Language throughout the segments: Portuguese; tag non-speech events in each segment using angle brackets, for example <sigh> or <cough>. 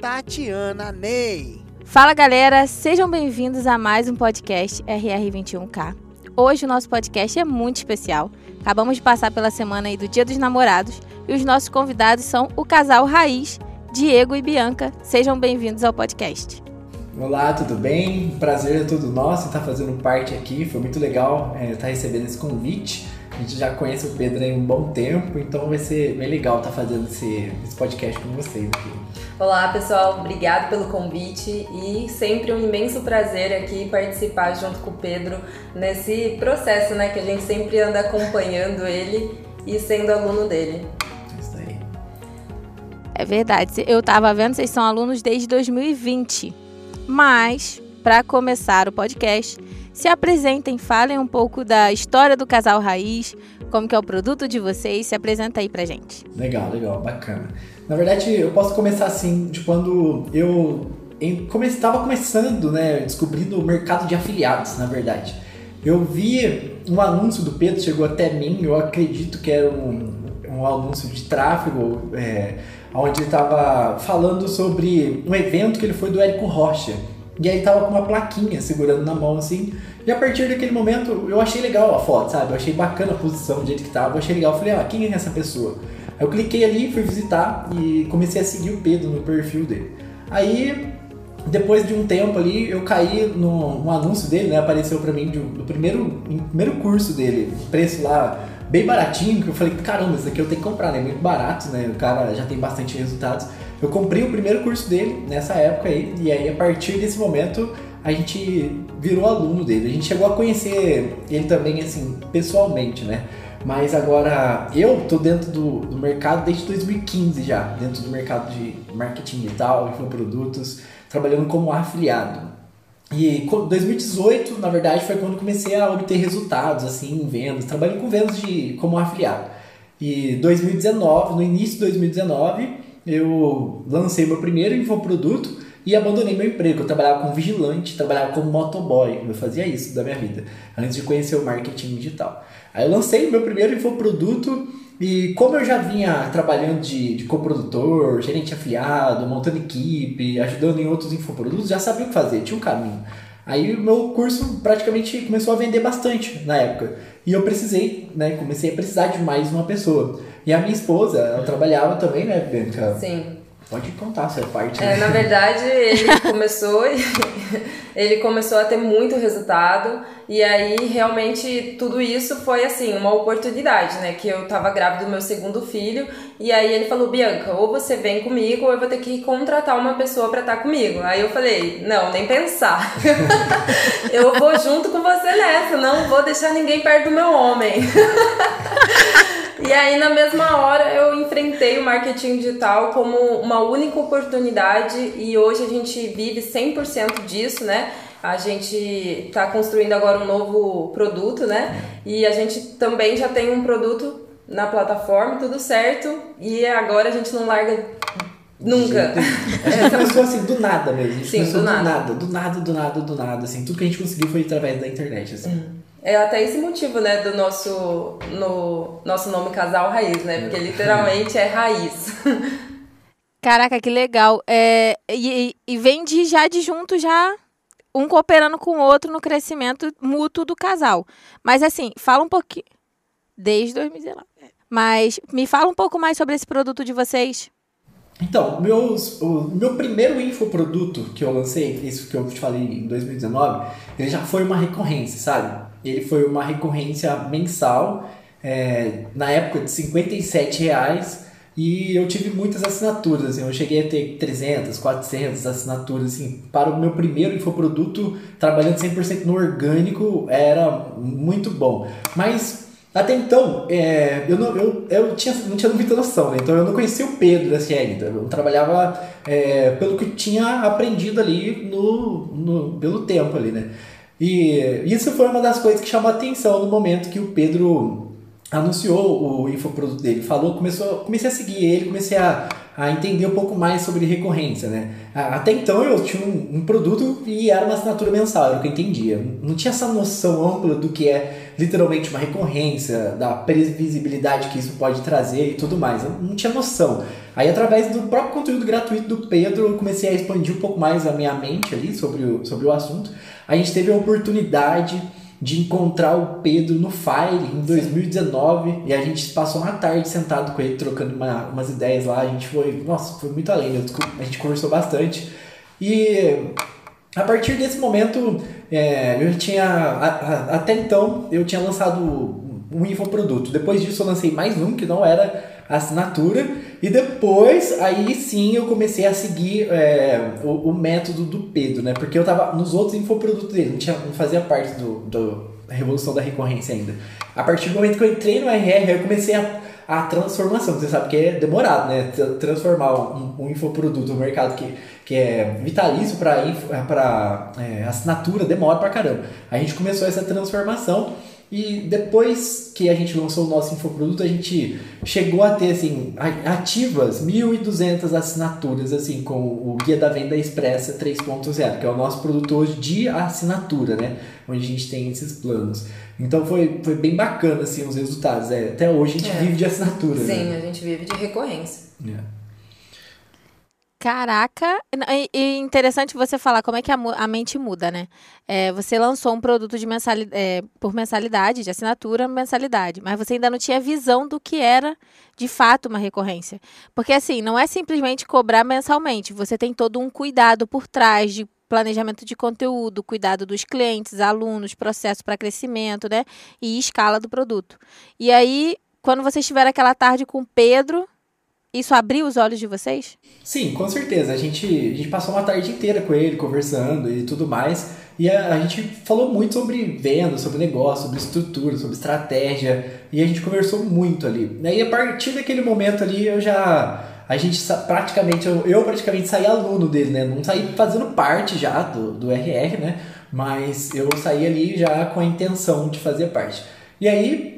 Tatiana Ney. Fala galera, sejam bem-vindos a mais um podcast RR21K. Hoje o nosso podcast é muito especial. Acabamos de passar pela semana aí do Dia dos Namorados e os nossos convidados são o casal Raiz, Diego e Bianca. Sejam bem-vindos ao podcast. Olá, tudo bem? Prazer é todo nosso estar fazendo parte aqui. Foi muito legal é, estar recebendo esse convite. A gente já conhece o Pedro há um bom tempo, então vai ser bem legal estar fazendo esse, esse podcast com vocês aqui. Olá pessoal, obrigado pelo convite e sempre um imenso prazer aqui participar junto com o Pedro nesse processo, né, que a gente sempre anda acompanhando ele e sendo aluno dele. Isso aí. É verdade, eu tava vendo, vocês são alunos desde 2020. Mas, para começar o podcast, se apresentem, falem um pouco da história do casal Raiz, como que é o produto de vocês, se apresenta aí pra gente. Legal, legal, bacana. Na verdade, eu posso começar assim, de quando eu estava começando, né, descobrindo o mercado de afiliados, na verdade. Eu vi um anúncio do Pedro, chegou até mim, eu acredito que era um, um anúncio de tráfego, é, onde ele estava falando sobre um evento que ele foi do Érico Rocha. E aí tava com uma plaquinha segurando na mão assim. E a partir daquele momento eu achei legal a foto, sabe? Eu achei bacana a posição, do jeito que tava. Eu achei legal. Eu falei, ah, quem é essa pessoa? Eu cliquei ali, fui visitar e comecei a seguir o Pedro no perfil dele. Aí, depois de um tempo ali, eu caí no, no anúncio dele, né? Apareceu pra mim do primeiro, primeiro curso dele, preço lá bem baratinho, que eu falei, caramba, isso aqui eu tenho que comprar, né? Muito barato, né? O cara já tem bastante resultados. Eu comprei o primeiro curso dele nessa época aí, e aí a partir desse momento a gente virou aluno dele. A gente chegou a conhecer ele também, assim, pessoalmente, né? Mas agora eu tô dentro do, do mercado desde 2015 já, dentro do mercado de marketing digital, infoprodutos, trabalhando como afiliado. E 2018, na verdade, foi quando comecei a obter resultados assim em vendas, trabalhando com vendas de como afiliado. E 2019, no início de 2019, eu lancei meu primeiro infoproduto e abandonei meu emprego. Eu trabalhava como vigilante, trabalhava como motoboy. Eu fazia isso da minha vida, antes de conhecer o marketing digital. Aí eu lancei meu primeiro infoproduto e como eu já vinha trabalhando de, de coprodutor, gerente afiliado, montando equipe, ajudando em outros infoprodutos, já sabia o que fazer, tinha um caminho. Aí o meu curso praticamente começou a vender bastante na época. E eu precisei, né? Comecei a precisar de mais uma pessoa. E a minha esposa, ela trabalhava também, né, Bianca? Sim. Pode contar essa parte. É, né? na <laughs> verdade, ele começou, <laughs> ele começou a ter muito resultado e aí realmente tudo isso foi assim uma oportunidade, né? Que eu tava grávida do meu segundo filho e aí ele falou Bianca, ou você vem comigo ou eu vou ter que contratar uma pessoa para estar tá comigo. Aí eu falei não, nem pensar. <laughs> eu vou junto com você nessa, não vou deixar ninguém perto do meu homem. E aí, na mesma hora, eu enfrentei o marketing digital como uma única oportunidade e hoje a gente vive 100% disso, né? A gente está construindo agora um novo produto, né? E a gente também já tem um produto na plataforma, tudo certo. E agora a gente não larga Nunca. A gente <laughs> começou assim, do nada mesmo. Sim, do nada. do nada, do nada, do nada, do nada, assim. Tudo que a gente conseguiu foi através da internet, assim. É até esse motivo, né, do nosso, no, nosso nome Casal Raiz, né? Porque literalmente é raiz. <laughs> Caraca, que legal. É, e, e vem de já de junto, já um cooperando com o outro no crescimento mútuo do casal. Mas assim, fala um pouquinho. Desde 2019. Mas me fala um pouco mais sobre esse produto de vocês. Então, meus, o meu primeiro infoproduto que eu lancei, isso que eu te falei em 2019, ele já foi uma recorrência, sabe? Ele foi uma recorrência mensal, é, na época de 57 reais, e eu tive muitas assinaturas, assim, eu cheguei a ter 300, 400 assinaturas, assim, para o meu primeiro infoproduto, trabalhando 100% no orgânico, era muito bom. Mas Até então, é, eu, não, eu, eu tinha, não tinha muita noção, né? Então eu não conhecia o Pedro da CL ainda. Eu trabalhava é, pelo que tinha aprendido ali no, no, pelo tempo ali, né? E isso foi uma das coisas que chamou a atenção no momento que o Pedro anunciou o infoproduto dele, falou, começou, comecei a seguir ele, comecei a, a entender um pouco mais sobre recorrência, né? Até então eu tinha um, um, produto e era uma assinatura mensal, era o que eu entendia. Não tinha essa noção ampla do que é literalmente uma recorrência, da previsibilidade que isso pode trazer e tudo mais. Eu não tinha noção. Aí através do próprio conteúdo gratuito do Pedro, eu comecei a expandir um pouco mais a minha mente ali sobre o, sobre o assunto. A gente teve a oportunidade de encontrar o Pedro no Fire em 2019 Sim. e a gente passou uma tarde sentado com ele trocando uma, umas ideias lá. A gente foi, nossa, foi muito além. A gente conversou bastante e a partir desse momento é, eu tinha a, a, até então eu tinha lançado um infoproduto. Depois disso eu lancei mais um que não era assinatura e depois aí sim eu comecei a seguir é, o, o, método do Pedro, né? Porque eu tava nos outros infoprodutos dele, não, tinha, não fazia parte do, do da revolução da recorrência ainda. A partir do momento que eu entrei no RR, eu comecei a, a transformação. Você sabe que é demorado, né? Transformar um, um infoproduto no mercado que, que é vitalício para é, assinatura, demora pra caramba. A gente começou essa transformação e depois que a gente lançou o nosso infoproduto, a gente chegou a ter assim, ativas 1.200 assinaturas assim com o Guia da Venda Expressa 3.0, que é o nosso produto hoje de assinatura, né? Onde a gente tem esses planos. Então foi, foi bem bacana assim os resultados. É, até hoje a gente é. vive de assinatura. Sim, né? a gente vive de recorrência. É. Caraca, e interessante você falar como é que a, a mente muda, né? É, você lançou um produto de mensalidade, é, por mensalidade, de assinatura, mensalidade, mas você ainda não tinha visão do que era de fato uma recorrência. Porque assim, não é simplesmente cobrar mensalmente, você tem todo um cuidado por trás de planejamento de conteúdo, cuidado dos clientes, alunos, processo para crescimento, né? E escala do produto. E aí, quando você estiver aquela tarde com o Pedro, isso abriu os olhos de vocês? Sim, com certeza. A gente, a gente passou uma tarde inteira com ele, conversando e tudo mais. E a, a gente falou muito sobre venda, sobre negócio, sobre estrutura, sobre estratégia. E a gente conversou muito ali. E a partir daquele momento ali, eu já. A gente praticamente, eu, eu praticamente saí aluno dele, né? Não saí fazendo parte já do, do RR, né? Mas eu saí ali já com a intenção de fazer parte. E aí,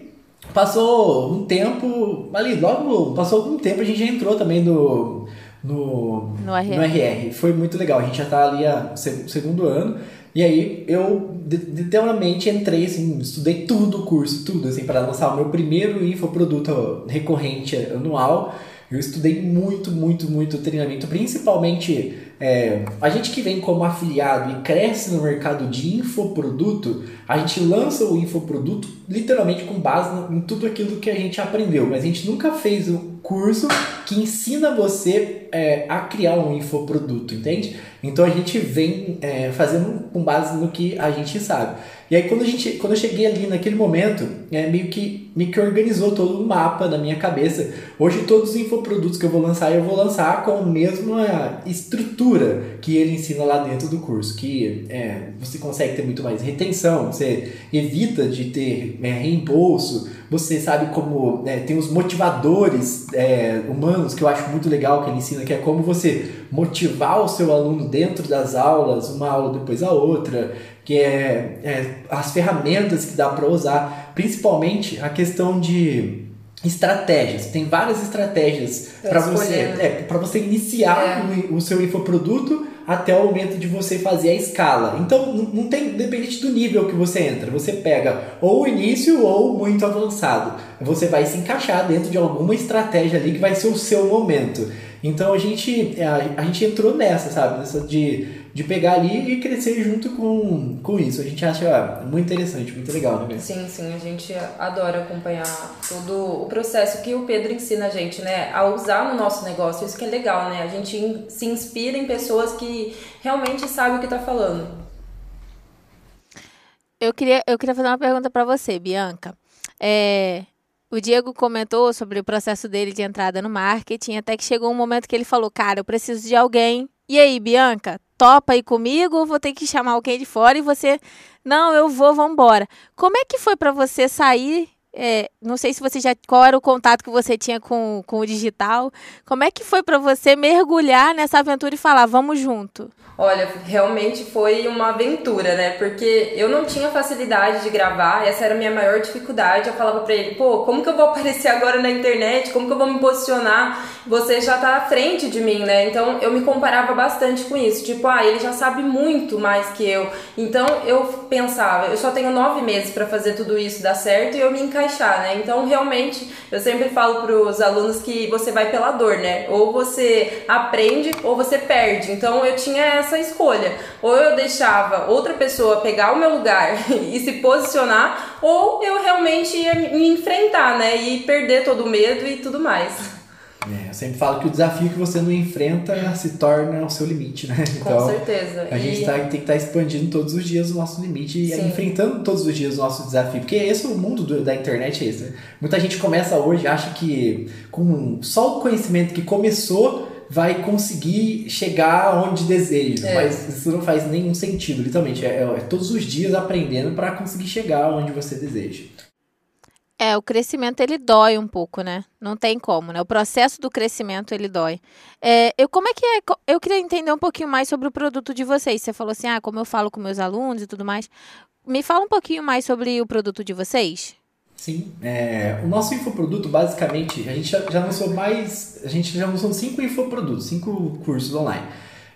Passou um tempo, ali, logo, passou algum tempo, a gente já entrou também no, no, no, RR. no RR. Foi muito legal, a gente já tá ali há segundo ano. E aí eu literalmente entrei, assim, estudei tudo o curso, tudo, assim, para lançar o meu primeiro infoproduto recorrente anual. Eu estudei muito, muito, muito treinamento, principalmente é, a gente que vem como afiliado e cresce no mercado de infoproduto, a gente lança o infoproduto literalmente com base em tudo aquilo que a gente aprendeu, mas a gente nunca fez um curso que ensina você é, a criar um infoproduto, entende? Então a gente vem é, fazendo com base no que a gente sabe. E aí quando, a gente, quando eu cheguei ali naquele momento, é, meio, que, meio que organizou todo um mapa na minha cabeça. Hoje todos os infoprodutos que eu vou lançar, eu vou lançar com a mesma estrutura que ele ensina lá dentro do curso. Que é, você consegue ter muito mais retenção, você evita de ter é, reembolso, você sabe como é, tem os motivadores é, humanos que eu acho muito legal que ele ensina, que é como você motivar o seu aluno dentro das aulas, uma aula depois a outra, que é, é as ferramentas que dá para usar, principalmente a questão de estratégias. Tem várias estratégias para você, né? é, para você iniciar é. o, o, seu infoproduto até o momento de você fazer a escala. Então, não tem dependente do nível que você entra. Você pega ou o início ou muito avançado. Você vai se encaixar dentro de alguma estratégia ali que vai ser o seu momento. Então a gente, a, a gente entrou nessa, sabe? Nessa de de pegar ali e crescer junto com, com isso. A gente acha muito interessante, muito legal, né? Sim, sim, a gente adora acompanhar todo o processo que o Pedro ensina a gente, né? A usar no nosso negócio, isso que é legal, né? A gente se inspira em pessoas que realmente sabem o que está falando. Eu queria, eu queria fazer uma pergunta para você, Bianca. É, o Diego comentou sobre o processo dele de entrada no marketing, até que chegou um momento que ele falou: Cara, eu preciso de alguém. E aí, Bianca, topa ir comigo ou vou ter que chamar alguém de fora e você, não, eu vou, vamos embora. Como é que foi para você sair é, não sei se você já qual era o contato que você tinha com, com o digital. Como é que foi para você mergulhar nessa aventura e falar, vamos junto? Olha, realmente foi uma aventura, né? Porque eu não tinha facilidade de gravar, essa era a minha maior dificuldade. Eu falava pra ele, pô, como que eu vou aparecer <laughs> agora na internet? Como que eu vou me posicionar? Você já tá à frente de mim, né? Então eu me comparava bastante com isso. Tipo, ah, ele já sabe muito mais que eu. Então eu pensava, eu só tenho nove meses para fazer tudo isso dar certo e eu me encaixar, né? Então realmente eu sempre falo pros alunos que você vai pela dor, né? Ou você aprende ou você perde. Então eu tinha essa essa escolha. Ou eu deixava outra pessoa pegar o meu lugar <laughs> e se posicionar, ou eu realmente ia me enfrentar, né? E perder todo o medo e tudo mais. É, eu sempre falo que o desafio que você não enfrenta se torna o seu limite, né? Então, Com certeza. A gente tá, tem que estar tá expandindo todos os dias o nosso limite e Sim. enfrentando todos os dias o nosso desafio. Porque esse é o mundo do, da internet, é esse. Né? Muita gente começa hoje acha que com só o conhecimento que começou vai conseguir chegar onde deseja. É. Mas isso não faz nenhum sentido, literalmente. É, é todos os dias aprendendo para conseguir chegar onde você deseja. É, o crescimento ele dói um pouco, né? Não tem como, né? O processo do crescimento ele dói. É, eu como é que é? Eu queria entender um pouquinho mais sobre o produto de vocês. Você falou assim, ah, como eu falo com meus alunos e tudo mais. Me fala um pouquinho mais sobre o produto de vocês. Sim, é, o nosso infoproduto, basicamente, a gente já, já lançou mais, a gente já lançou cinco infoprodutos, cinco cursos online.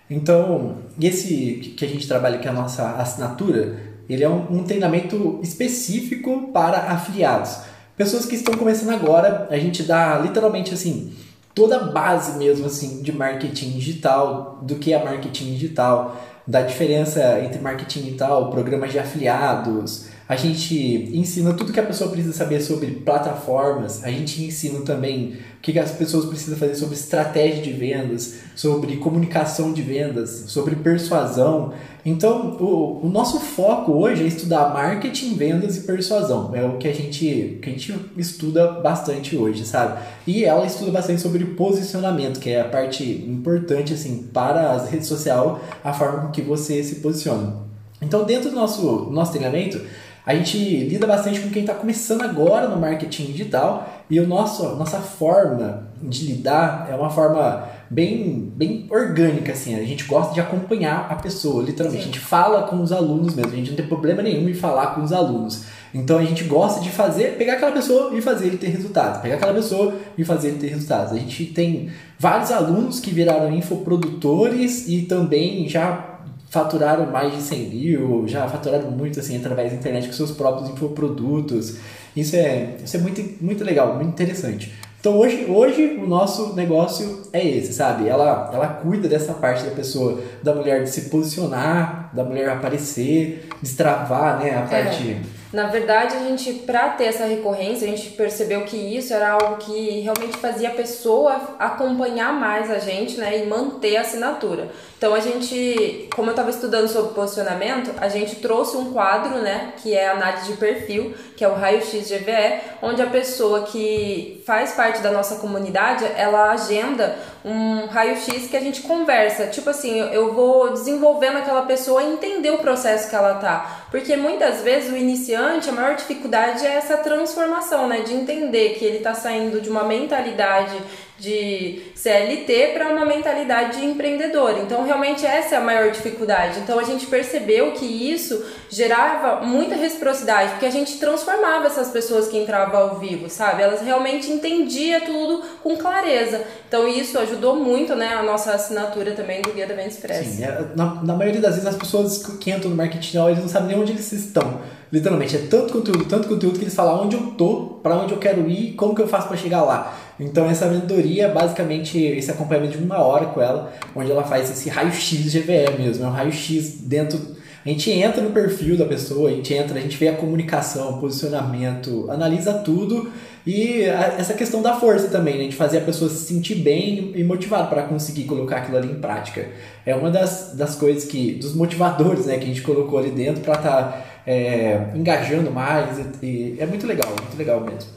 Então, esse que a gente trabalha, que é a nossa assinatura, ele é um, um treinamento específico para afiliados. Pessoas que estão começando agora, a gente dá literalmente assim, toda a base mesmo assim de marketing digital, do que é marketing digital, da diferença entre marketing digital, programas de afiliados, a gente ensina tudo que a pessoa precisa saber sobre plataformas, a gente ensina também o que as pessoas precisam fazer sobre estratégia de vendas, sobre comunicação de vendas, sobre persuasão. Então, o, o nosso foco hoje é estudar marketing, vendas e persuasão. É o que a gente, que a gente estuda bastante hoje, sabe? E ela estuda bastante sobre posicionamento, que é a parte importante assim para as redes sociais, a forma que você se posiciona. Então, dentro do nosso, nosso treinamento, a gente lida bastante com quem está começando agora no marketing digital e o nosso, nossa forma de lidar é uma forma bem, bem orgânica, assim. A gente gosta de acompanhar a pessoa, literalmente. Sim. A gente fala com os alunos mesmo, a gente não tem problema nenhum em falar com os alunos. Então a gente gosta de fazer, pegar aquela pessoa e fazer ele ter resultados. Pegar aquela pessoa e fazer ele ter resultados. A gente tem vários alunos que viraram infoprodutores e também já faturaram mais de 100 mil, já faturaram muito assim através da internet com seus próprios infoprodutos. Isso é, isso é muito, muito legal, muito interessante. Então hoje, hoje o nosso negócio é esse, sabe? Ela, ela cuida dessa parte da pessoa, da mulher de se posicionar, da mulher aparecer, destravar, né? A é. parte. É na verdade, a gente, para ter essa recorrência, a gente percebeu que isso era algo que realmente fazia a pessoa acompanhar mais a gente, né, e manter a assinatura. Então a gente, como eu estava estudando sobre posicionamento, a gente trouxe um quadro, né, que é análise de perfil, que é o raio-x GVE, onde a pessoa que faz parte da nossa comunidade, ela agenda um raio-x que a gente conversa. Tipo assim, eu vou desenvolvendo aquela pessoa e entender o processo que ela tá. Porque muitas vezes o iniciante, a maior dificuldade é essa transformação, né, de entender que ele está saindo de uma mentalidade de CLT para uma mentalidade de empreendedor. Então, realmente essa é a maior dificuldade. Então, a gente percebeu que isso gerava muita reciprocidade, porque a gente transformava essas pessoas que entravam ao vivo, sabe? Elas realmente entendiam tudo com clareza. Então, isso ajudou muito, né, a nossa assinatura também do Guia da Venda Express. Sim, é, na, na maioria das vezes as pessoas que entram no marketing, eles não sabem nem onde eles estão. Literalmente, é tanto conteúdo, tanto conteúdo que eles falam onde eu tô, para onde eu quero ir, como que eu faço para chegar lá. Então essa mentoria, basicamente, esse acompanhamento de uma hora com ela, onde ela faz esse raio-x GVE mesmo, é um raio-x dentro. A gente entra no perfil da pessoa, a gente entra, a gente vê a comunicação, posicionamento, analisa tudo e essa questão da força também, né? de fazer a pessoa se sentir bem e motivada para conseguir colocar aquilo ali em prática. É uma das, das coisas que, dos motivadores né, que a gente colocou ali dentro para estar tá é, engajando mais. E, e é muito legal, muito legal mesmo.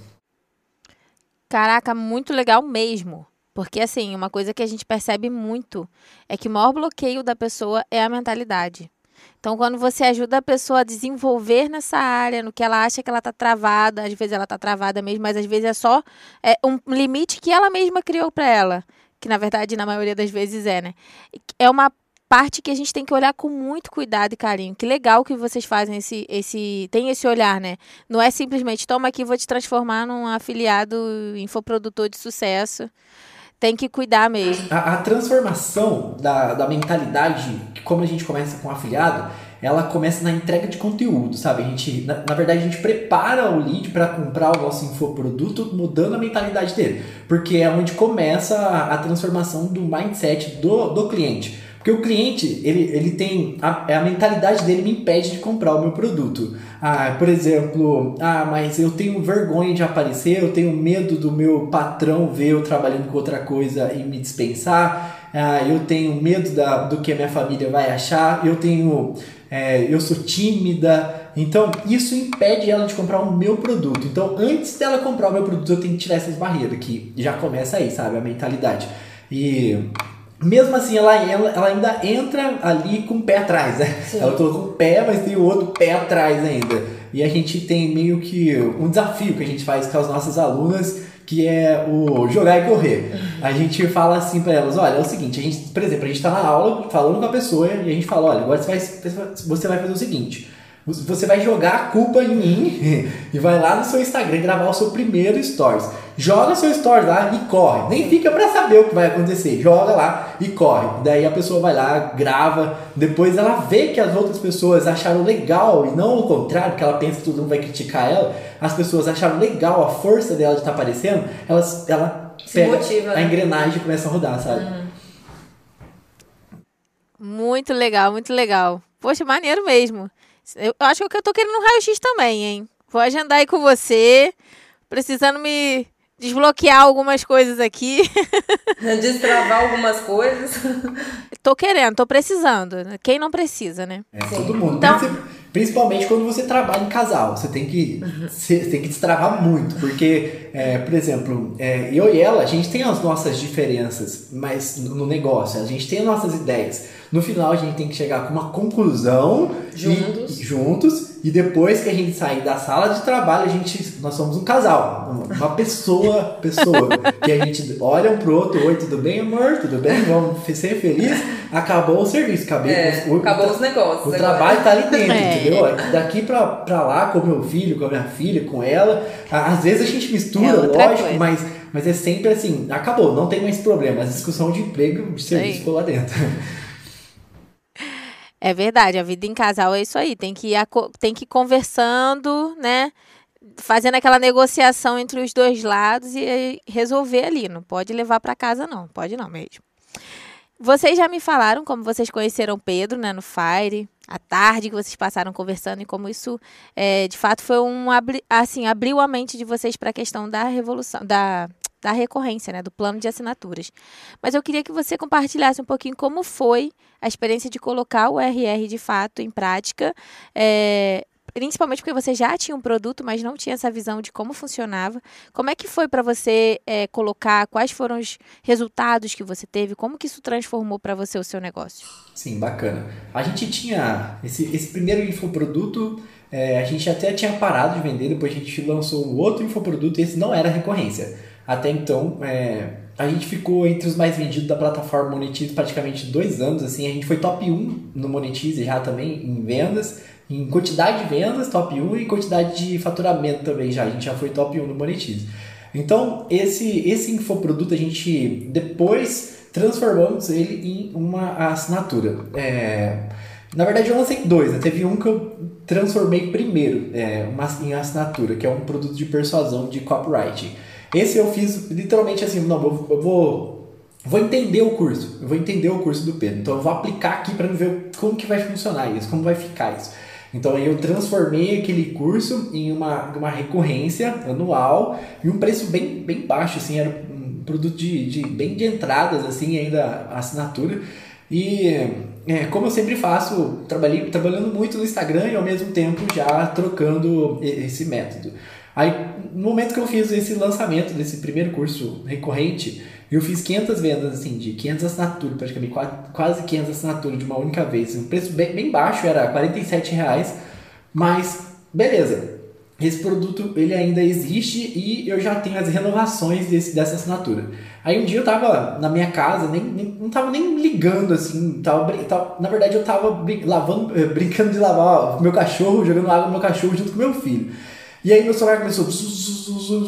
Caraca, muito legal mesmo. Porque, assim, uma coisa que a gente percebe muito é que o maior bloqueio da pessoa é a mentalidade. Então, quando você ajuda a pessoa a desenvolver nessa área, no que ela acha que ela está travada, às vezes ela está travada mesmo, mas às vezes é só é, um limite que ela mesma criou para ela, que na verdade na maioria das vezes é, né? É uma parte que a gente tem que olhar com muito cuidado e carinho. Que legal que vocês fazem esse, esse, tem esse olhar, né? Não é simplesmente toma aqui, vou te transformar num afiliado infoprodutor de sucesso. Tem que cuidar mesmo. A, a transformação da, da mentalidade, como a gente começa com afiliado, ela começa na entrega de conteúdo, sabe? A gente, na, na verdade, a gente prepara o lead para comprar o nosso infoproduto mudando a mentalidade dele, porque é onde começa a, a transformação do mindset do, do cliente. Porque o cliente, ele, ele tem. A, a mentalidade dele me impede de comprar o meu produto. Ah, por exemplo, ah, mas eu tenho vergonha de aparecer, eu tenho medo do meu patrão ver eu trabalhando com outra coisa e me dispensar. Ah, eu tenho medo da, do que a minha família vai achar, eu tenho. É, eu sou tímida. Então, isso impede ela de comprar o meu produto. Então, antes dela comprar o meu produto, eu tenho que tirar essas barreiras, que já começa aí, sabe? A mentalidade. E mesmo assim, ela, ela, ela, ainda entra ali com o pé atrás, né? Ela colocou o pé, mas tem o outro pé atrás ainda. E a gente tem meio que um desafio que a gente faz com as nossas alunas, que é o jogar e correr. A gente fala assim para elas, olha, é o seguinte, a gente, por exemplo, a gente está na aula falando com a pessoa e a gente fala, olha, agora você vai, você vai fazer o seguinte, você vai jogar a culpa em mim <laughs> e vai lá no seu Instagram gravar o seu primeiro stories. Joga seu stories lá e corre. Nem fica para saber o que vai acontecer. Joga lá e corre. Daí a pessoa vai lá, grava. Depois ela vê que as outras pessoas acharam legal e não o contrário, que ela pensa que todo mundo vai criticar ela. As pessoas acharam legal a força dela de estar tá aparecendo. Elas, ela Se pega motiva, a né? engrenagem e começa a rodar, sabe? Uhum. Muito legal, muito legal. Poxa, maneiro mesmo. Eu acho que eu tô querendo um raio-x também, hein? Vou agendar aí com você. Precisando me desbloquear algumas coisas aqui. <laughs> Destravar algumas coisas. <laughs> Tô querendo, tô precisando. Quem não precisa, né? É, todo mundo. Então, Principalmente quando você trabalha em casal, você tem que, você tem que destravar muito, porque, é, por exemplo, é, eu e ela, a gente tem as nossas diferenças, mas no negócio, a gente tem as nossas ideias. No final, a gente tem que chegar com uma conclusão juntos, e, juntos, e depois que a gente sair da sala de trabalho, a gente, nós somos um casal, uma pessoa, pessoa, <laughs> que a gente olha um pro outro, oi, tudo bem, amor? Tudo bem? Vamos ser felizes? Acabou o serviço, acabou, é, o, acabou o, os negócios. O agora. trabalho tá ali dentro, <laughs> é. entendeu? Daqui pra, pra lá, com meu filho, com a minha filha, com ela, às vezes a gente mistura, é lógico, mas, mas é sempre assim, acabou, não tem mais problema, a discussão de emprego, de serviço ficou lá dentro. É verdade, a vida em casal é isso aí. Tem que ir, tem que ir conversando, né? Fazendo aquela negociação entre os dois lados e resolver ali. Não pode levar para casa, não. Pode não mesmo. Vocês já me falaram como vocês conheceram Pedro, né, no Fire, a tarde que vocês passaram conversando e como isso, é, de fato, foi um assim abriu a mente de vocês para a questão da revolução, da da recorrência, né, do plano de assinaturas. Mas eu queria que você compartilhasse um pouquinho como foi a experiência de colocar o RR de fato em prática, é, principalmente porque você já tinha um produto, mas não tinha essa visão de como funcionava. Como é que foi para você é, colocar? Quais foram os resultados que você teve? Como que isso transformou para você o seu negócio? Sim, bacana. A gente tinha esse, esse primeiro infoproduto, é, a gente até tinha parado de vender, depois a gente lançou um outro infoproduto e esse não era recorrência. Até então, é, a gente ficou entre os mais vendidos da plataforma Monetize praticamente dois anos. Assim, a gente foi top 1 no Monetize já também em vendas, em quantidade de vendas, top 1 e quantidade de faturamento também já. A gente já foi top 1 no Monetize. Então, esse, esse infoproduto a gente depois transformamos ele em uma assinatura. É, na verdade, eu lancei dois. Né? Teve um que eu transformei primeiro é, uma, em assinatura, que é um produto de persuasão de copywriting. Esse eu fiz literalmente assim, não, eu vou, vou entender o curso, eu vou entender o curso do Pedro, então eu vou aplicar aqui para ver como que vai funcionar isso, como vai ficar isso. Então eu transformei aquele curso em uma, uma recorrência anual e um preço bem, bem baixo, assim, era um produto de, de bem de entradas, assim, ainda assinatura. E é, como eu sempre faço, trabalhei trabalhando muito no Instagram e ao mesmo tempo já trocando esse método. Aí, no momento que eu fiz esse lançamento desse primeiro curso recorrente, Eu fiz 500 vendas, assim, de 500 assinaturas, praticamente quase 500 assinaturas de uma única vez. Um preço bem, bem baixo, era 47 reais, mas beleza. Esse produto ele ainda existe e eu já tenho as renovações desse, dessa assinatura. Aí um dia eu tava na minha casa, nem, nem não tava nem ligando assim, tava, tava, na verdade eu tava brin lavando, eh, brincando de lavar o meu cachorro, jogando água no meu cachorro junto com meu filho. E aí meu celular começou.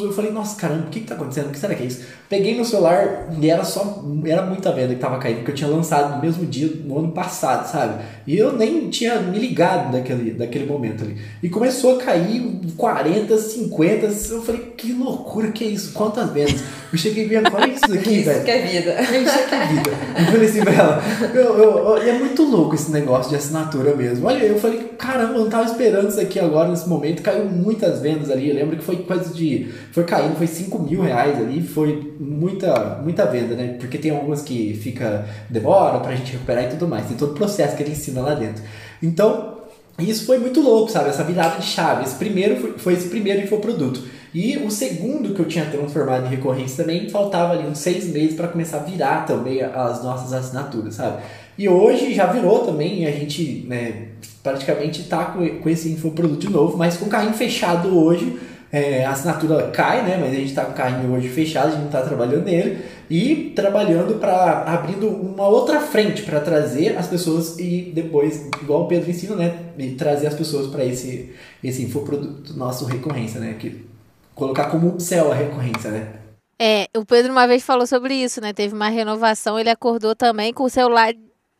Eu falei, nossa caramba, o que, que tá acontecendo? O que será que é isso? Peguei meu celular e era só. Era muita venda que tava caindo, porque eu tinha lançado no mesmo dia, no ano passado, sabe? E eu nem tinha me ligado daquele, daquele momento ali. E começou a cair 40, 50. Eu falei, que loucura que é isso? Quantas vendas? Eu cheguei vendo, olha isso <laughs> aqui, isso velho. que é vida. <laughs> Isso aqui é vida. Eu falei assim pra ela, eu, eu, eu, é muito louco esse negócio de assinatura mesmo. Olha, eu falei, caramba, eu não tava esperando isso aqui agora nesse momento. Caiu muitas vendas ali. Eu lembro que foi coisa de. Foi caindo, foi 5 mil reais ali. Foi muita, muita venda, né? Porque tem algumas que fica. demora pra gente recuperar e tudo mais. Tem todo o processo que ele ensina lá dentro. Então, isso foi muito louco, sabe? Essa virada de chave. Esse primeiro foi, foi esse primeiro infoproduto. E o segundo que eu tinha transformado em recorrência também, faltava ali uns seis meses para começar a virar também as nossas assinaturas, sabe? E hoje já virou também, a gente né, praticamente está com, com esse infoproduto de novo, mas com o carrinho fechado hoje, é, a assinatura cai, né? Mas a gente está com o carrinho hoje fechado, a gente não está trabalhando nele e trabalhando para abrindo uma outra frente para trazer as pessoas e depois, igual o Pedro ensina, né? E trazer as pessoas para esse esse infoproduto nosso recorrência, né? Que colocar como céu a recorrência, né? É, o Pedro uma vez falou sobre isso, né? Teve uma renovação, ele acordou também com o celular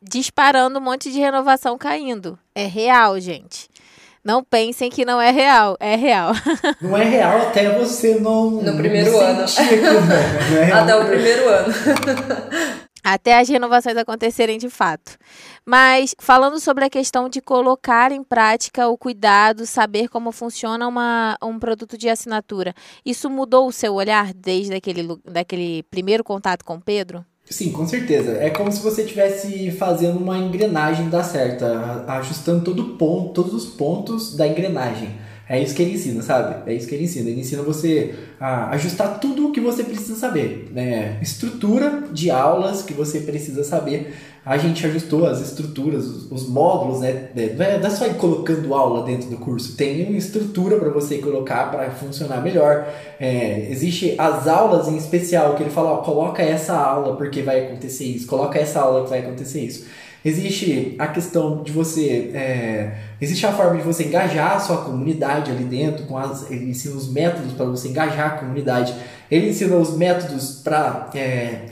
disparando um monte de renovação caindo. É real, gente. Não pensem que não é real, é real. <laughs> Não é real até você não. No primeiro não ano. Não é <laughs> até o primeiro ano. <laughs> até as renovações acontecerem de fato. Mas falando sobre a questão de colocar em prática o cuidado, saber como funciona uma, um produto de assinatura, isso mudou o seu olhar desde aquele, daquele primeiro contato com o Pedro? Sim, com certeza. É como se você estivesse fazendo uma engrenagem dar certa, ajustando todo ponto, todos os pontos da engrenagem. É isso que ele ensina, sabe? É isso que ele ensina. Ele ensina você a ajustar tudo o que você precisa saber. Né? Estrutura de aulas que você precisa saber. A gente ajustou as estruturas, os, os módulos, né? Não é, não é só ir colocando aula dentro do curso. Tem uma estrutura para você colocar para funcionar melhor. É, existe as aulas em especial que ele fala, ó, coloca essa aula porque vai acontecer isso. Coloca essa aula que vai acontecer isso. Existe a questão de você. É, existe a forma de você engajar a sua comunidade ali dentro, com as, ele ensina os métodos para você engajar a comunidade. Ele ensina os métodos para é,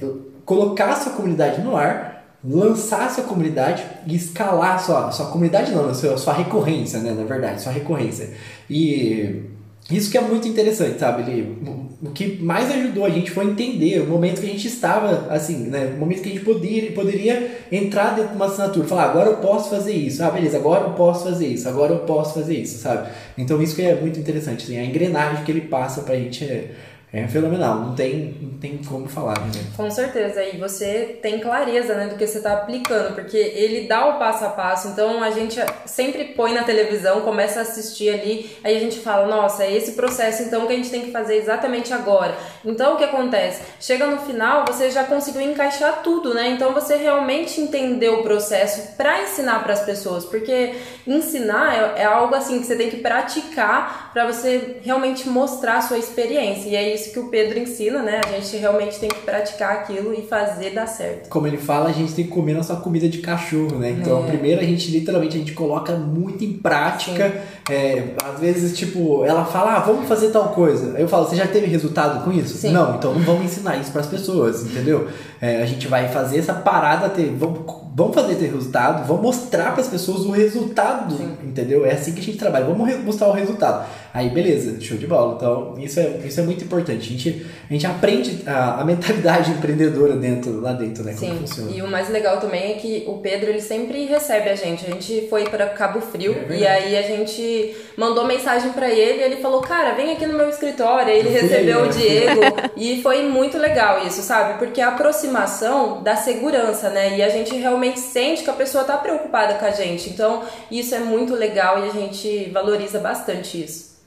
colocar a sua comunidade no ar, lançar a sua comunidade e escalar a sua, a sua comunidade, não, a sua, a sua recorrência, né? Na verdade, sua recorrência. E isso que é muito interessante, sabe? Ele, o que mais ajudou a gente foi entender o momento que a gente estava, assim, né? O momento que a gente poderia, poderia entrar dentro de uma assinatura, falar, agora eu posso fazer isso, ah, beleza, agora eu posso fazer isso, agora eu posso fazer isso, sabe? Então isso que é muito interessante, assim, a engrenagem que ele passa pra gente é, é fenomenal, não tem, não tem como falar, né? Com certeza, e você tem clareza né, do que você está aplicando, porque ele dá o passo a passo, então a gente sempre põe na televisão, começa a assistir ali, aí a gente fala, nossa, é esse processo então que a gente tem que fazer exatamente agora. Então o que acontece? Chega no final, você já conseguiu encaixar tudo, né? Então você realmente entendeu o processo para ensinar para as pessoas, porque ensinar é, é algo assim que você tem que praticar para você realmente mostrar a sua experiência, e é isso que o Pedro ensina, né? A gente realmente tem que praticar aquilo e fazer dar certo. Como ele fala, a gente tem que comer nossa comida de cachorro, né? Então, é. primeiro a gente literalmente a gente coloca muito em prática. É, às vezes, tipo, ela fala, ah, vamos fazer tal coisa. Eu falo, você já teve resultado com isso? Sim. Não, então não vamos ensinar isso para as pessoas, entendeu? É, a gente vai fazer essa parada ter. Vamos, vamos fazer ter resultado, vamos mostrar para as pessoas o resultado, Sim. entendeu? É assim que a gente trabalha, vamos mostrar o resultado. Aí, beleza, show de bola. Então, isso é, isso é muito importante. A gente, a gente aprende a, a mentalidade <laughs> empreendedora dentro, lá dentro, né? Sim. Como funciona. E o mais legal também é que o Pedro, ele sempre recebe a gente. A gente foi para Cabo Frio é e aí a gente mandou mensagem para ele e ele falou, cara, vem aqui no meu escritório. Aí ele recebeu aí, o Diego <laughs> e foi muito legal isso, sabe? Porque a aproximação da segurança, né? E a gente realmente sente que a pessoa tá preocupada com a gente. Então, isso é muito legal e a gente valoriza bastante isso.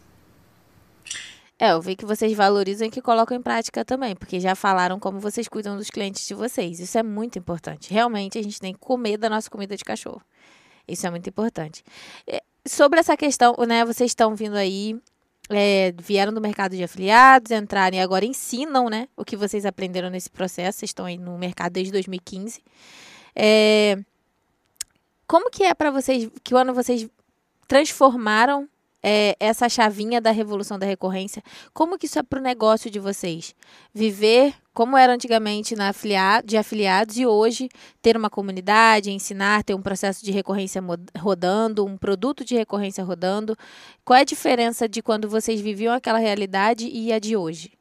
É, eu vi que vocês valorizam e que colocam em prática também, porque já falaram como vocês cuidam dos clientes de vocês. Isso é muito importante. Realmente, a gente tem que comer da nossa comida de cachorro. Isso é muito importante. Sobre essa questão, né, vocês estão vindo aí, é, vieram do mercado de afiliados, entraram e agora ensinam, né, o que vocês aprenderam nesse processo. Vocês estão aí no mercado desde 2015. É, como que é para vocês, que ano vocês transformaram é, essa chavinha da revolução da recorrência, como que isso é para o negócio de vocês? Viver como era antigamente na afiliado, de afiliados e hoje ter uma comunidade, ensinar, ter um processo de recorrência rodando, um produto de recorrência rodando. Qual é a diferença de quando vocês viviam aquela realidade e a de hoje?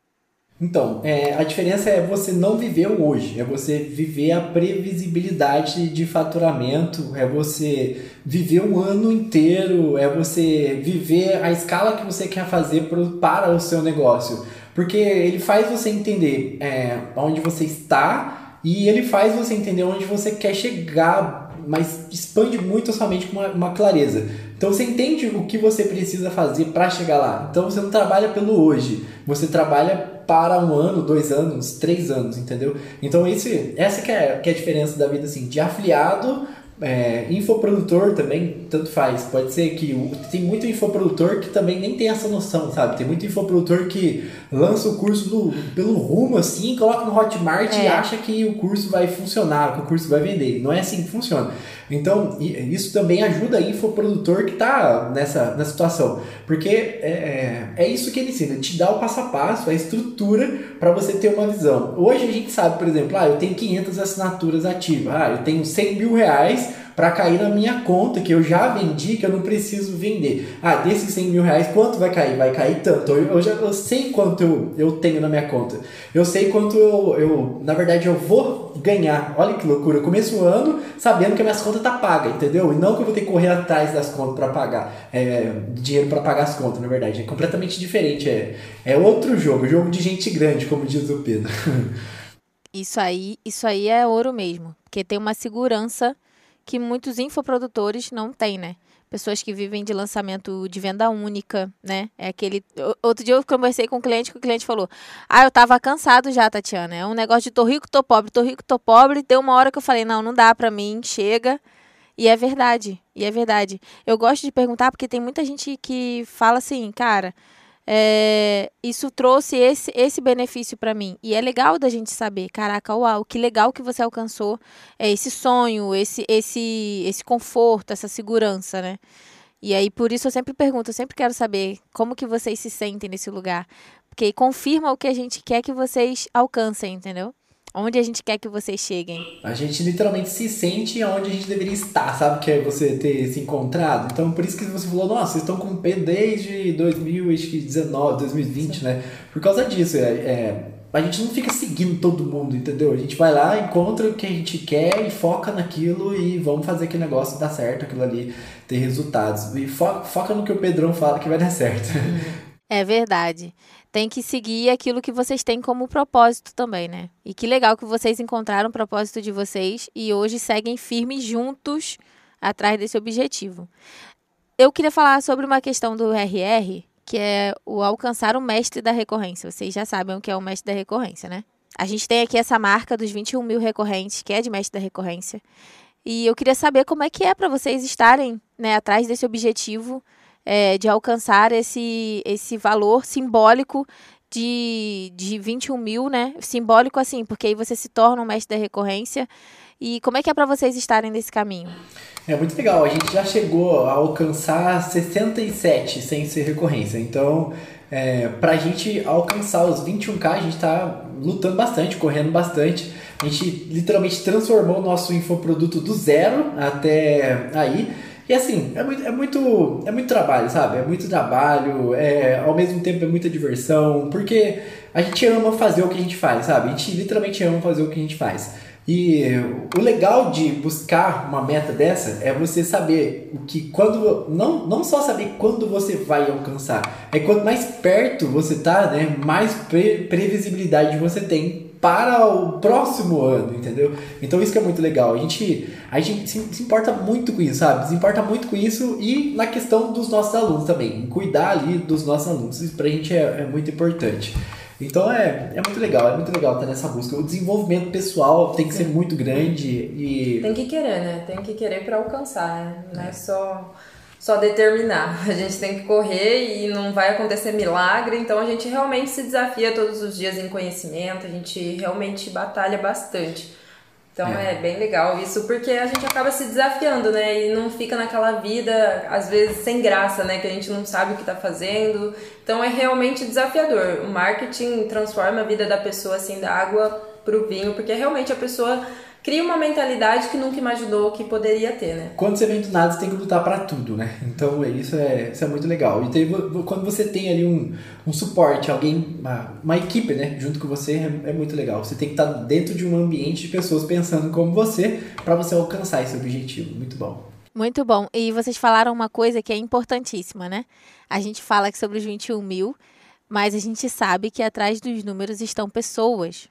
Então, é, a diferença é você não viver o hoje, é você viver a previsibilidade de faturamento, é você viver um ano inteiro, é você viver a escala que você quer fazer pro, para o seu negócio. Porque ele faz você entender é, onde você está e ele faz você entender onde você quer chegar, mas expande muito sua mente com uma, uma clareza. Então você entende o que você precisa fazer para chegar lá. Então você não trabalha pelo hoje, você trabalha para um ano, dois anos, três anos, entendeu? Então esse, essa que é, que é a diferença da vida assim, de afiliado é, infoprodutor também, tanto faz. Pode ser que tem muito infoprodutor que também nem tem essa noção, sabe? Tem muito infoprodutor que lança o curso do, pelo rumo assim, coloca no Hotmart é. e acha que o curso vai funcionar, que o curso vai vender. Não é assim que funciona. Então, isso também ajuda o infoprodutor que está nessa, nessa situação. Porque é, é, é, isso que ele ensina, te dá o passo a passo, a estrutura para você ter uma visão. Hoje a gente sabe, por exemplo, ah, eu tenho 500 assinaturas ativas, ah, eu tenho 100 mil reais para cair na minha conta, que eu já vendi, que eu não preciso vender. Ah, desses 100 mil reais, quanto vai cair? Vai cair tanto. Eu, eu já eu sei quanto eu, eu tenho na minha conta. Eu sei quanto eu, eu, na verdade, eu vou ganhar. Olha que loucura. Eu começo o ano sabendo que a minha conta tá paga, entendeu? E não que eu vou ter que correr atrás das contas para pagar. É, dinheiro para pagar as contas, na verdade. É completamente diferente. É, é outro jogo, jogo de gente grande, como diz o Pedro. <laughs> Isso aí, isso aí é ouro mesmo, porque tem uma segurança que muitos infoprodutores não têm, né? Pessoas que vivem de lançamento de venda única, né? É aquele. Outro dia eu conversei com um cliente que o cliente falou: Ah, eu tava cansado já, Tatiana. É um negócio de tô rico, tô pobre, tô rico, tô pobre. Deu uma hora que eu falei: Não, não dá pra mim, chega. E é verdade, e é verdade. Eu gosto de perguntar porque tem muita gente que fala assim, cara, é, isso trouxe esse, esse benefício para mim. E é legal da gente saber, caraca, uau, que legal que você alcançou é, esse sonho, esse, esse, esse conforto, essa segurança, né? E aí, por isso eu sempre pergunto, eu sempre quero saber como que vocês se sentem nesse lugar. Porque confirma o que a gente quer que vocês alcancem, entendeu? Onde a gente quer que vocês cheguem? A gente literalmente se sente onde a gente deveria estar, sabe? Que é você ter se encontrado. Então, por isso que você falou, nossa, vocês estão com P desde 2019, 2020, Sim. né? Por causa disso, é, é, a gente não fica seguindo todo mundo, entendeu? A gente vai lá, encontra o que a gente quer e foca naquilo e vamos fazer aquele negócio dar certo, aquilo ali ter resultados. E foca, foca no que o Pedrão fala que vai dar certo. É verdade tem que seguir aquilo que vocês têm como propósito também, né? E que legal que vocês encontraram o propósito de vocês e hoje seguem firmes juntos atrás desse objetivo. Eu queria falar sobre uma questão do RR, que é o alcançar o mestre da recorrência. Vocês já sabem o que é o mestre da recorrência, né? A gente tem aqui essa marca dos 21 mil recorrentes, que é de mestre da recorrência. E eu queria saber como é que é para vocês estarem né, atrás desse objetivo é, de alcançar esse, esse valor simbólico de, de 21 mil, né? Simbólico assim, porque aí você se torna um mestre da recorrência. E como é que é para vocês estarem nesse caminho? É muito legal, a gente já chegou a alcançar 67 sem ser recorrência. Então, é, para a gente alcançar os 21k, a gente está lutando bastante, correndo bastante. A gente literalmente transformou o nosso infoproduto do zero até aí. E assim, é muito, é muito, é muito trabalho, sabe? É muito trabalho, é, ao mesmo tempo é muita diversão, porque a gente ama fazer o que a gente faz, sabe? A gente literalmente ama fazer o que a gente faz. E o legal de buscar uma meta dessa é você saber o que quando não, não só saber quando você vai alcançar, é quanto mais perto você tá, né, mais pre previsibilidade você tem para o próximo ano, entendeu? Então isso que é muito legal. A gente, a gente se, se, importa muito com isso, sabe? Se importa muito com isso e na questão dos nossos alunos também. Cuidar ali dos nossos alunos. Isso pra gente é, é muito importante. Então é, é muito legal, é muito legal estar nessa busca. O desenvolvimento pessoal tem que ser muito grande e. Tem que querer, né? Tem que querer para alcançar, né? Não é só só determinar. <laughs> A gente tem que correr e não vai acontecer milagre, então a gente realmente se desafia todos os dias em conhecimento, a gente realmente batalha bastante. Então é. é. bem legal isso, porque a gente acaba se desafiando, né? E não fica naquela vida, às vezes, sem graça, né? Que a gente não sabe o que tá fazendo. Então é realmente desafiador. O marketing transforma a vida da pessoa, assim, da água pro vinho, porque realmente a pessoa cria uma mentalidade que nunca imaginou que poderia ter, né? Quando você vem do nada, você tem que lutar para tudo, né? Então isso é, isso é muito legal. E tem, quando você tem ali um, um suporte, alguém, uma, uma equipe, né, junto com você, é, é, muito legal. Você tem que estar dentro de um ambiente de pessoas pensando como você para você alcançar esse objetivo. Muito bom. Muito bom. E vocês falaram uma coisa que é importantíssima, né? A gente fala aqui sobre os 21 mil, mas a gente sabe que atrás dos números estão pessoas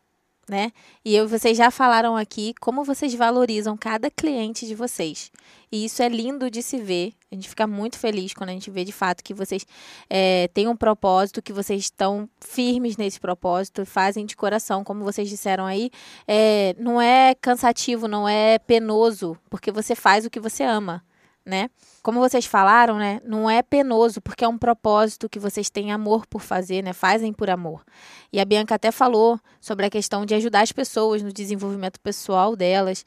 né? E eu, vocês já falaram aqui como vocês valorizam cada cliente de vocês. E isso é lindo de se ver. A gente fica muito feliz quando a gente vê de fato que vocês é, têm um propósito, que vocês estão firmes nesse propósito, fazem de coração, como vocês disseram aí. É, não é cansativo, não é penoso, porque você faz o que você ama né? Como vocês falaram, né? Não é penoso, porque é um propósito que vocês têm amor por fazer, né? Fazem por amor. E a Bianca até falou sobre a questão de ajudar as pessoas no desenvolvimento pessoal delas.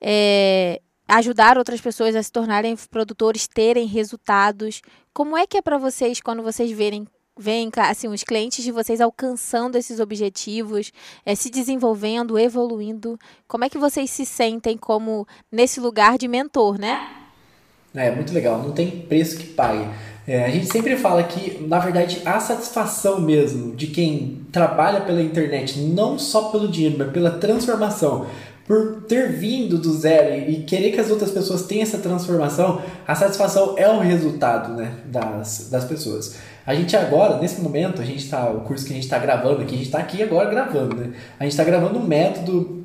É, ajudar outras pessoas a se tornarem produtores, terem resultados. Como é que é para vocês quando vocês verem veem assim os clientes de vocês alcançando esses objetivos, é, se desenvolvendo, evoluindo? Como é que vocês se sentem como nesse lugar de mentor, né? É muito legal, não tem preço que pague. É, a gente sempre fala que, na verdade, a satisfação mesmo de quem trabalha pela internet, não só pelo dinheiro, mas pela transformação, por ter vindo do zero e querer que as outras pessoas tenham essa transformação, a satisfação é o resultado né, das, das pessoas. A gente agora, nesse momento, a gente tá, o curso que a gente está gravando aqui, a gente está aqui agora gravando, né? A gente está gravando um método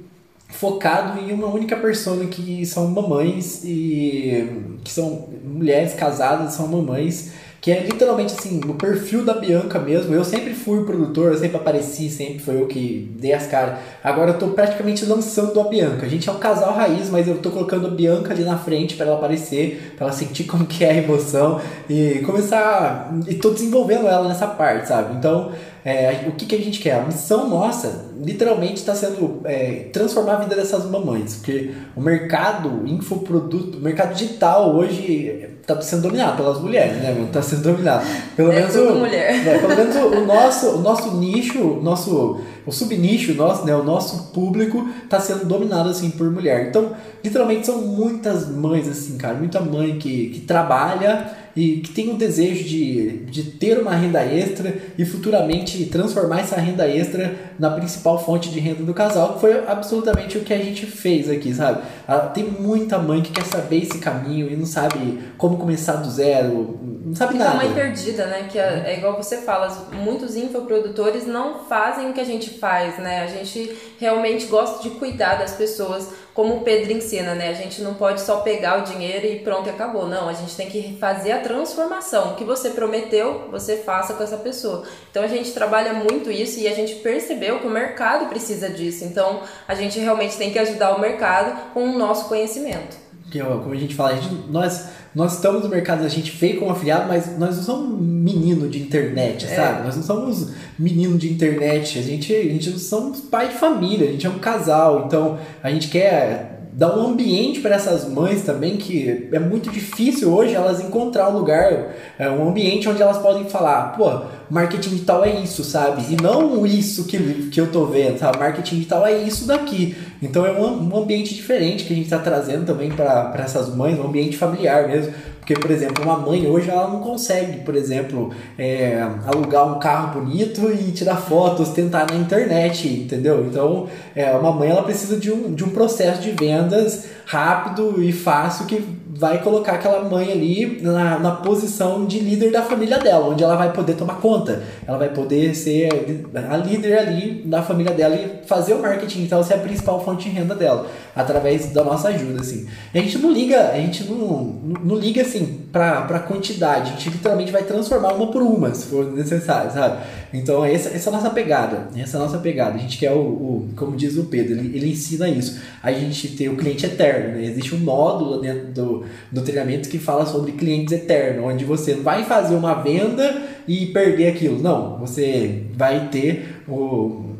focado em uma única pessoa que são mamães e que são mulheres casadas, são mamães que é literalmente assim, no perfil da Bianca mesmo. Eu sempre fui produtor, eu sempre apareci, sempre foi eu que dei as caras. Agora eu tô praticamente lançando a Bianca. A gente é um casal raiz, mas eu tô colocando a Bianca ali na frente para ela aparecer, para ela sentir <laughs> como que é a emoção e começar. E tô desenvolvendo ela nessa parte, sabe? Então, é, o que, que a gente quer? A missão nossa, literalmente, está sendo é, transformar a vida dessas mamães, porque o mercado infoproduto, o mercado digital hoje está sendo dominado pelas mulheres, né? Está sendo dominado. Pelo é menos o, mulher. É, pelo menos o, nosso, o nosso nicho, o nosso o subnicho nosso, né, o nosso público está sendo dominado assim por mulher. Então, literalmente são muitas mães assim, cara, muita mãe que, que trabalha e que tem o desejo de, de ter uma renda extra e futuramente transformar essa renda extra na principal fonte de renda do casal, que foi absolutamente o que a gente fez aqui, sabe? Ah, tem muita mãe que quer saber esse caminho e não sabe como começar do zero, não sabe Fica nada. mãe perdida, né? Que é, é, igual você fala, muitos infoprodutores não fazem o que a gente faz, né? A gente realmente gosta de cuidar das pessoas, como o Pedro ensina, né? A gente não pode só pegar o dinheiro e pronto, acabou. Não, a gente tem que fazer a transformação. O que você prometeu, você faça com essa pessoa. Então a gente trabalha muito isso e a gente percebeu que o mercado precisa disso. Então a gente realmente tem que ajudar o mercado com o nosso conhecimento. Que, como a gente fala, a gente, nós nós estamos no mercado, a gente veio como afiliado, mas nós não somos menino de internet, é. sabe? Nós não somos menino de internet, a gente, a gente não somos pai de família, a gente é um casal, então a gente quer dar um ambiente para essas mães também que é muito difícil hoje elas encontrar um lugar, é, um ambiente onde elas podem falar, pô, marketing digital é isso, sabe? E não isso que, que eu tô vendo, sabe? Marketing digital é isso daqui. Então é um, um ambiente diferente que a gente está trazendo também para essas mães, um ambiente familiar mesmo. Porque, por exemplo, uma mãe hoje ela não consegue, por exemplo, é, alugar um carro bonito e tirar fotos, tentar na internet, entendeu? Então, é, uma mãe ela precisa de um, de um processo de vendas rápido e fácil que vai colocar aquela mãe ali na, na posição de líder da família dela, onde ela vai poder tomar conta. Ela vai poder ser a líder ali da família dela e fazer o marketing. Então, essa é a principal fonte de renda dela, através da nossa ajuda, assim. A gente não liga, a gente não, não liga, assim, pra, pra quantidade. A gente literalmente vai transformar uma por uma, se for necessário, sabe? Então, essa, essa é a nossa pegada. Essa é a nossa pegada. A gente quer o, o como diz o Pedro, ele, ele ensina isso. A gente tem o cliente eterno, né? Existe um módulo dentro do, do treinamento que fala sobre clientes eternos, onde você vai fazer uma venda e perder aquilo. Não, você vai ter o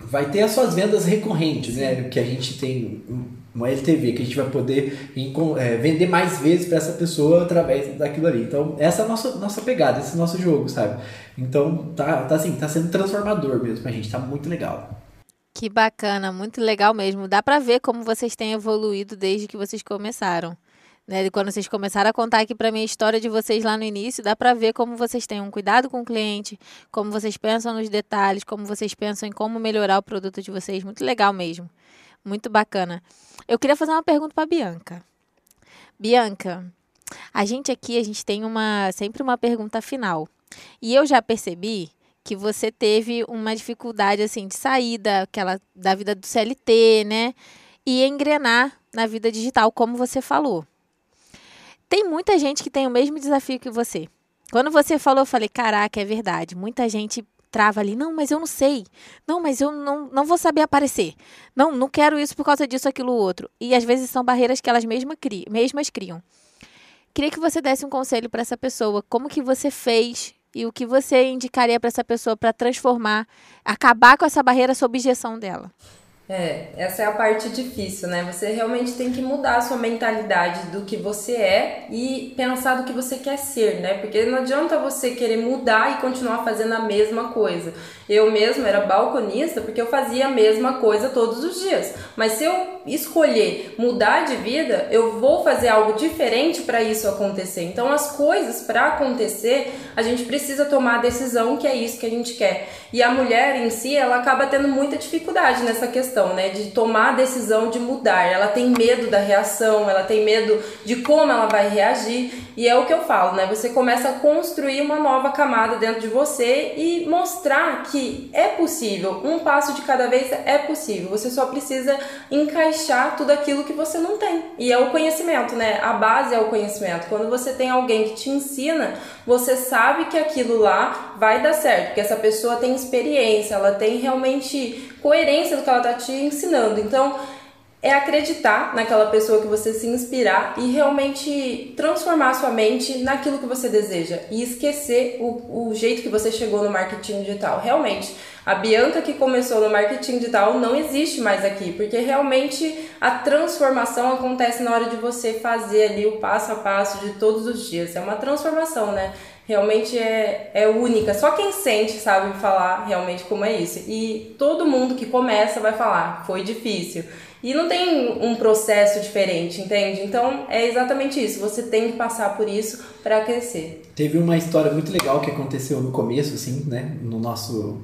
vai ter as suas vendas recorrentes, né? Que a gente tem uma LTV, que a gente vai poder é, vender mais vezes para essa pessoa através daquilo ali. Então, essa é a nossa, nossa pegada, esse é o nosso jogo, sabe? Então, tá, tá assim, tá sendo transformador mesmo pra gente, tá muito legal. Que bacana, muito legal mesmo. Dá para ver como vocês têm evoluído desde que vocês começaram. Né? Quando vocês começaram a contar aqui para mim a história de vocês lá no início, dá para ver como vocês têm um cuidado com o cliente, como vocês pensam nos detalhes, como vocês pensam em como melhorar o produto de vocês. Muito legal mesmo. Muito bacana. Eu queria fazer uma pergunta para Bianca. Bianca, a gente aqui, a gente tem uma sempre uma pergunta final. E eu já percebi que você teve uma dificuldade assim de saída aquela da vida do CLT, né? E engrenar na vida digital, como você falou. Tem muita gente que tem o mesmo desafio que você. Quando você falou, eu falei, caraca, é verdade. Muita gente trava ali, não, mas eu não sei. Não, mas eu não, não vou saber aparecer. Não, não quero isso por causa disso, aquilo, outro. E às vezes são barreiras que elas mesmas criam. Mesmas criam. Queria que você desse um conselho para essa pessoa. Como que você fez e o que você indicaria para essa pessoa para transformar, acabar com essa barreira sob objeção dela? É, essa é a parte difícil, né? Você realmente tem que mudar a sua mentalidade do que você é e pensar do que você quer ser, né? Porque não adianta você querer mudar e continuar fazendo a mesma coisa. Eu mesmo era balconista porque eu fazia a mesma coisa todos os dias. Mas se eu escolher mudar de vida, eu vou fazer algo diferente para isso acontecer. Então, as coisas para acontecer, a gente precisa tomar a decisão que é isso que a gente quer. E a mulher em si, ela acaba tendo muita dificuldade nessa questão, né, de tomar a decisão de mudar. Ela tem medo da reação, ela tem medo de como ela vai reagir. E é o que eu falo, né? Você começa a construir uma nova camada dentro de você e mostrar que é possível, um passo de cada vez é possível. Você só precisa encaixar tudo aquilo que você não tem. E é o conhecimento, né? A base é o conhecimento. Quando você tem alguém que te ensina, você sabe que aquilo lá vai dar certo, porque essa pessoa tem experiência, ela tem realmente coerência do que ela está te ensinando. Então, é acreditar naquela pessoa que você se inspirar e realmente transformar sua mente naquilo que você deseja e esquecer o, o jeito que você chegou no marketing digital. Realmente, a Bianca que começou no marketing digital não existe mais aqui, porque realmente a transformação acontece na hora de você fazer ali o passo a passo de todos os dias. É uma transformação, né? Realmente é, é única. Só quem sente sabe falar realmente como é isso. E todo mundo que começa vai falar, foi difícil. E não tem um processo diferente, entende? Então é exatamente isso. Você tem que passar por isso para crescer. Teve uma história muito legal que aconteceu no começo, assim, né? No nosso.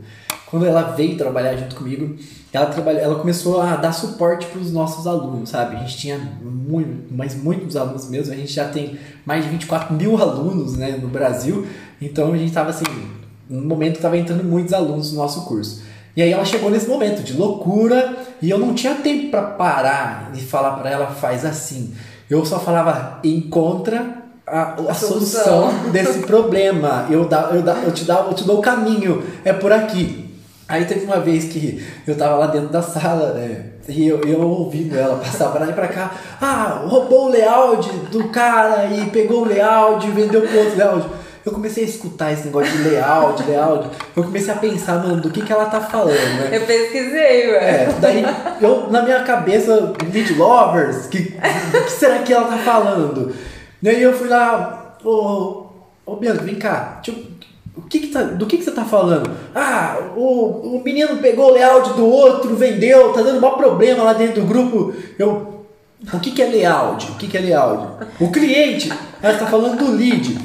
Quando ela veio trabalhar junto comigo, ela, trabalha, ela começou a dar suporte para os nossos alunos, sabe? A gente tinha muito, mas muitos alunos mesmo. A gente já tem mais de 24 mil alunos né, no Brasil. Então a gente estava assim, no momento estava entrando muitos alunos no nosso curso. E aí ela chegou nesse momento de loucura e eu não tinha tempo para parar e falar para ela faz assim. Eu só falava encontra a, a solução. solução desse problema. Eu, dá, eu, dá, eu, te dá, eu te dou o caminho. É por aqui. Aí teve uma vez que eu tava lá dentro da sala, né? E eu, eu ouvindo ela passar pra lá e pra cá. Ah, roubou o layout do cara e pegou o layout e vendeu pro outro layout eu comecei a escutar esse negócio de layout, layout. Eu comecei a pensar, mano, do que, que ela tá falando, né? Eu pesquisei, velho. É, daí eu, na minha cabeça, lead lovers, que, que será que ela tá falando? E aí eu fui lá, ô, ô Bianca, vem cá, deixa eu, o que que tá, do que, que você tá falando? Ah, o, o menino pegou o layout do outro, vendeu, tá dando maior problema lá dentro do grupo. Eu, o que, que é layout? O que, que é layout? O cliente, ela tá falando do lead.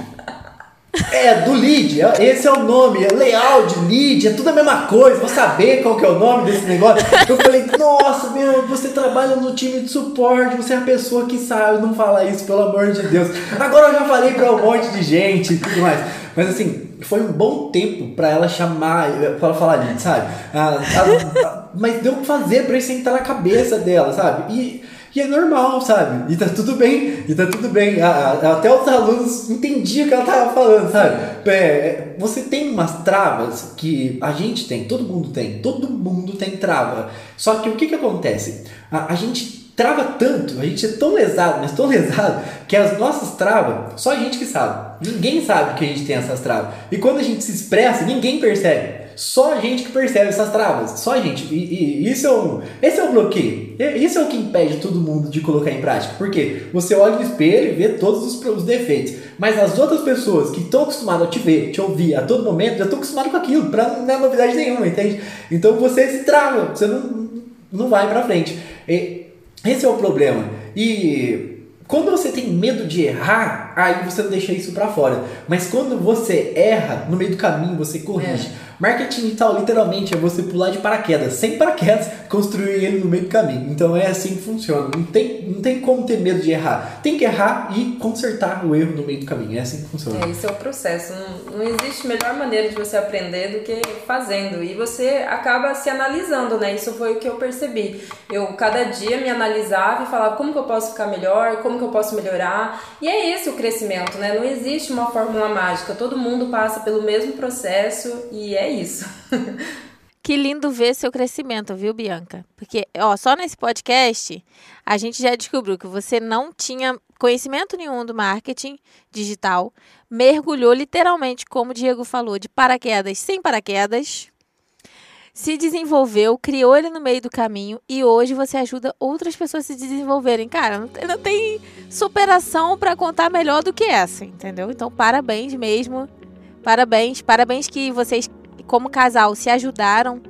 É, do lead, é, esse é o nome, é layout, lead, é tudo a mesma coisa, vou saber qual que é o nome desse negócio. Eu falei, nossa, meu, você trabalha no time de suporte, você é a pessoa que sabe, não fala isso, pelo amor de Deus. Agora eu já falei pra um monte de gente e tudo mais. Mas assim, foi um bom tempo pra ela chamar, pra ela falar lead, sabe? Ah, ah, mas deu pra fazer pra isso entrar na cabeça dela, sabe? E e é normal, sabe? E tá tudo bem, e tá tudo bem. Até os alunos entendiam o que ela tava falando, sabe? É, você tem umas travas que a gente tem, todo mundo tem, todo mundo tem trava. Só que o que que acontece? A, a gente trava tanto, a gente é tão lesado, mas tão lesado, que as nossas travas, só a gente que sabe. Ninguém sabe que a gente tem essas travas. E quando a gente se expressa, ninguém percebe. Só a gente que percebe essas travas. Só a gente. E, e isso é um, esse é o bloqueio. Isso é o que impede todo mundo de colocar em prática. Porque você olha no espelho e vê todos os, os defeitos. Mas as outras pessoas que estão acostumadas a te ver, te ouvir a todo momento, já estão acostumadas com aquilo. Pra não é novidade nenhuma, entende? Então você se trava. Você não, não vai pra frente. E esse é o problema. E quando você tem medo de errar, aí você deixa isso para fora. Mas quando você erra, no meio do caminho você corrige. É. Marketing digital literalmente é você pular de paraquedas, sem paraquedas, <laughs> construir ele no meio do caminho. Então é assim que funciona. Não tem, não tem como ter medo de errar. Tem que errar e consertar o erro no meio do caminho. É assim que funciona. É, esse é o processo. Não, não existe melhor maneira de você aprender do que fazendo. E você acaba se analisando, né? Isso foi o que eu percebi. Eu cada dia me analisava e falava como que eu posso ficar melhor, como que eu posso melhorar. E é esse o crescimento, né? Não existe uma fórmula mágica. Todo mundo passa pelo mesmo processo e é isso. <laughs> Que lindo ver seu crescimento, viu, Bianca? Porque, ó, só nesse podcast a gente já descobriu que você não tinha conhecimento nenhum do marketing digital, mergulhou literalmente, como o Diego falou, de paraquedas sem paraquedas, se desenvolveu, criou ele no meio do caminho e hoje você ajuda outras pessoas a se desenvolverem. Cara, não tem, não tem superação para contar melhor do que essa, entendeu? Então, parabéns mesmo. Parabéns, parabéns que vocês como casal se ajudaram.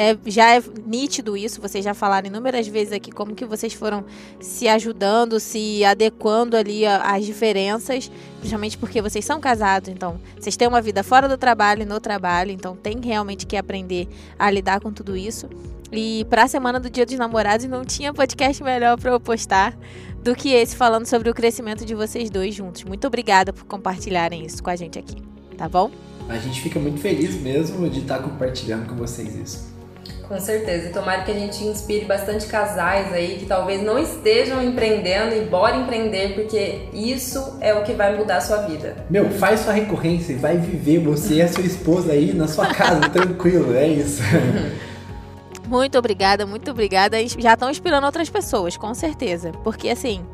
É, já é nítido isso, vocês já falaram inúmeras vezes aqui como que vocês foram se ajudando, se adequando ali às diferenças, principalmente porque vocês são casados, então vocês têm uma vida fora do trabalho e no trabalho, então tem realmente que aprender a lidar com tudo isso. E para a semana do Dia dos Namorados não tinha podcast melhor para eu postar do que esse falando sobre o crescimento de vocês dois juntos. Muito obrigada por compartilharem isso com a gente aqui, tá bom? A gente fica muito feliz mesmo de estar compartilhando com vocês isso. Com certeza. E tomara que a gente inspire bastante casais aí que talvez não estejam empreendendo e bora empreender, porque isso é o que vai mudar a sua vida. Meu, faz sua recorrência e vai viver você e a sua esposa aí na sua casa, <laughs> tranquilo, é isso. <laughs> Muito obrigada, muito obrigada. Já estão inspirando outras pessoas, com certeza. Porque assim,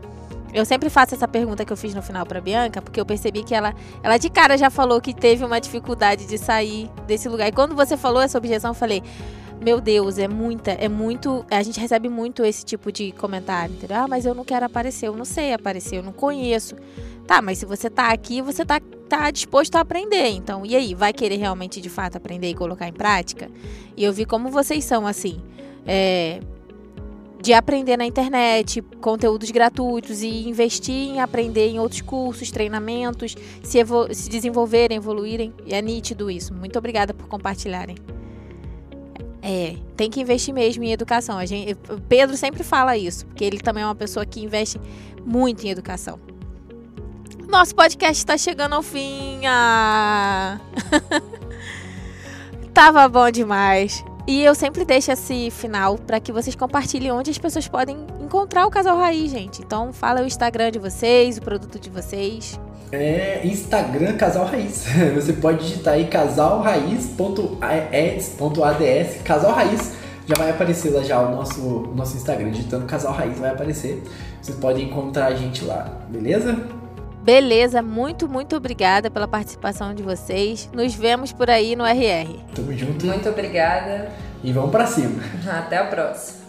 eu sempre faço essa pergunta que eu fiz no final para Bianca, porque eu percebi que ela, ela de cara já falou que teve uma dificuldade de sair desse lugar. E quando você falou essa objeção, eu falei: meu Deus, é muita, é muito. A gente recebe muito esse tipo de comentário, entendeu? Ah, mas eu não quero aparecer, eu não sei aparecer, eu não conheço. Tá, mas se você tá aqui, você tá, tá disposto a aprender. Então, e aí, vai querer realmente de fato aprender e colocar em prática? E eu vi como vocês são assim. É, de aprender na internet, conteúdos gratuitos e investir em aprender em outros cursos, treinamentos, se, se desenvolverem, evoluírem. E é nítido isso. Muito obrigada por compartilharem. É, tem que investir mesmo em educação. A gente, Pedro sempre fala isso, porque ele também é uma pessoa que investe muito em educação. Nosso podcast está chegando ao fim. Ah. <laughs> Tava bom demais. E eu sempre deixo esse final para que vocês compartilhem onde as pessoas podem encontrar o Casal Raiz, gente. Então fala o Instagram de vocês, o produto de vocês. É Instagram Casal Raiz. <laughs> Você pode digitar aí casalraiz.ads.ads, Casal Raiz. Já vai aparecer lá já o nosso, o nosso Instagram, digitando Casal Raiz vai aparecer. Vocês podem encontrar a gente lá, beleza? Beleza, muito, muito obrigada pela participação de vocês. Nos vemos por aí no RR. Tamo junto. Muito obrigada. E vamos para cima. <laughs> Até a próxima.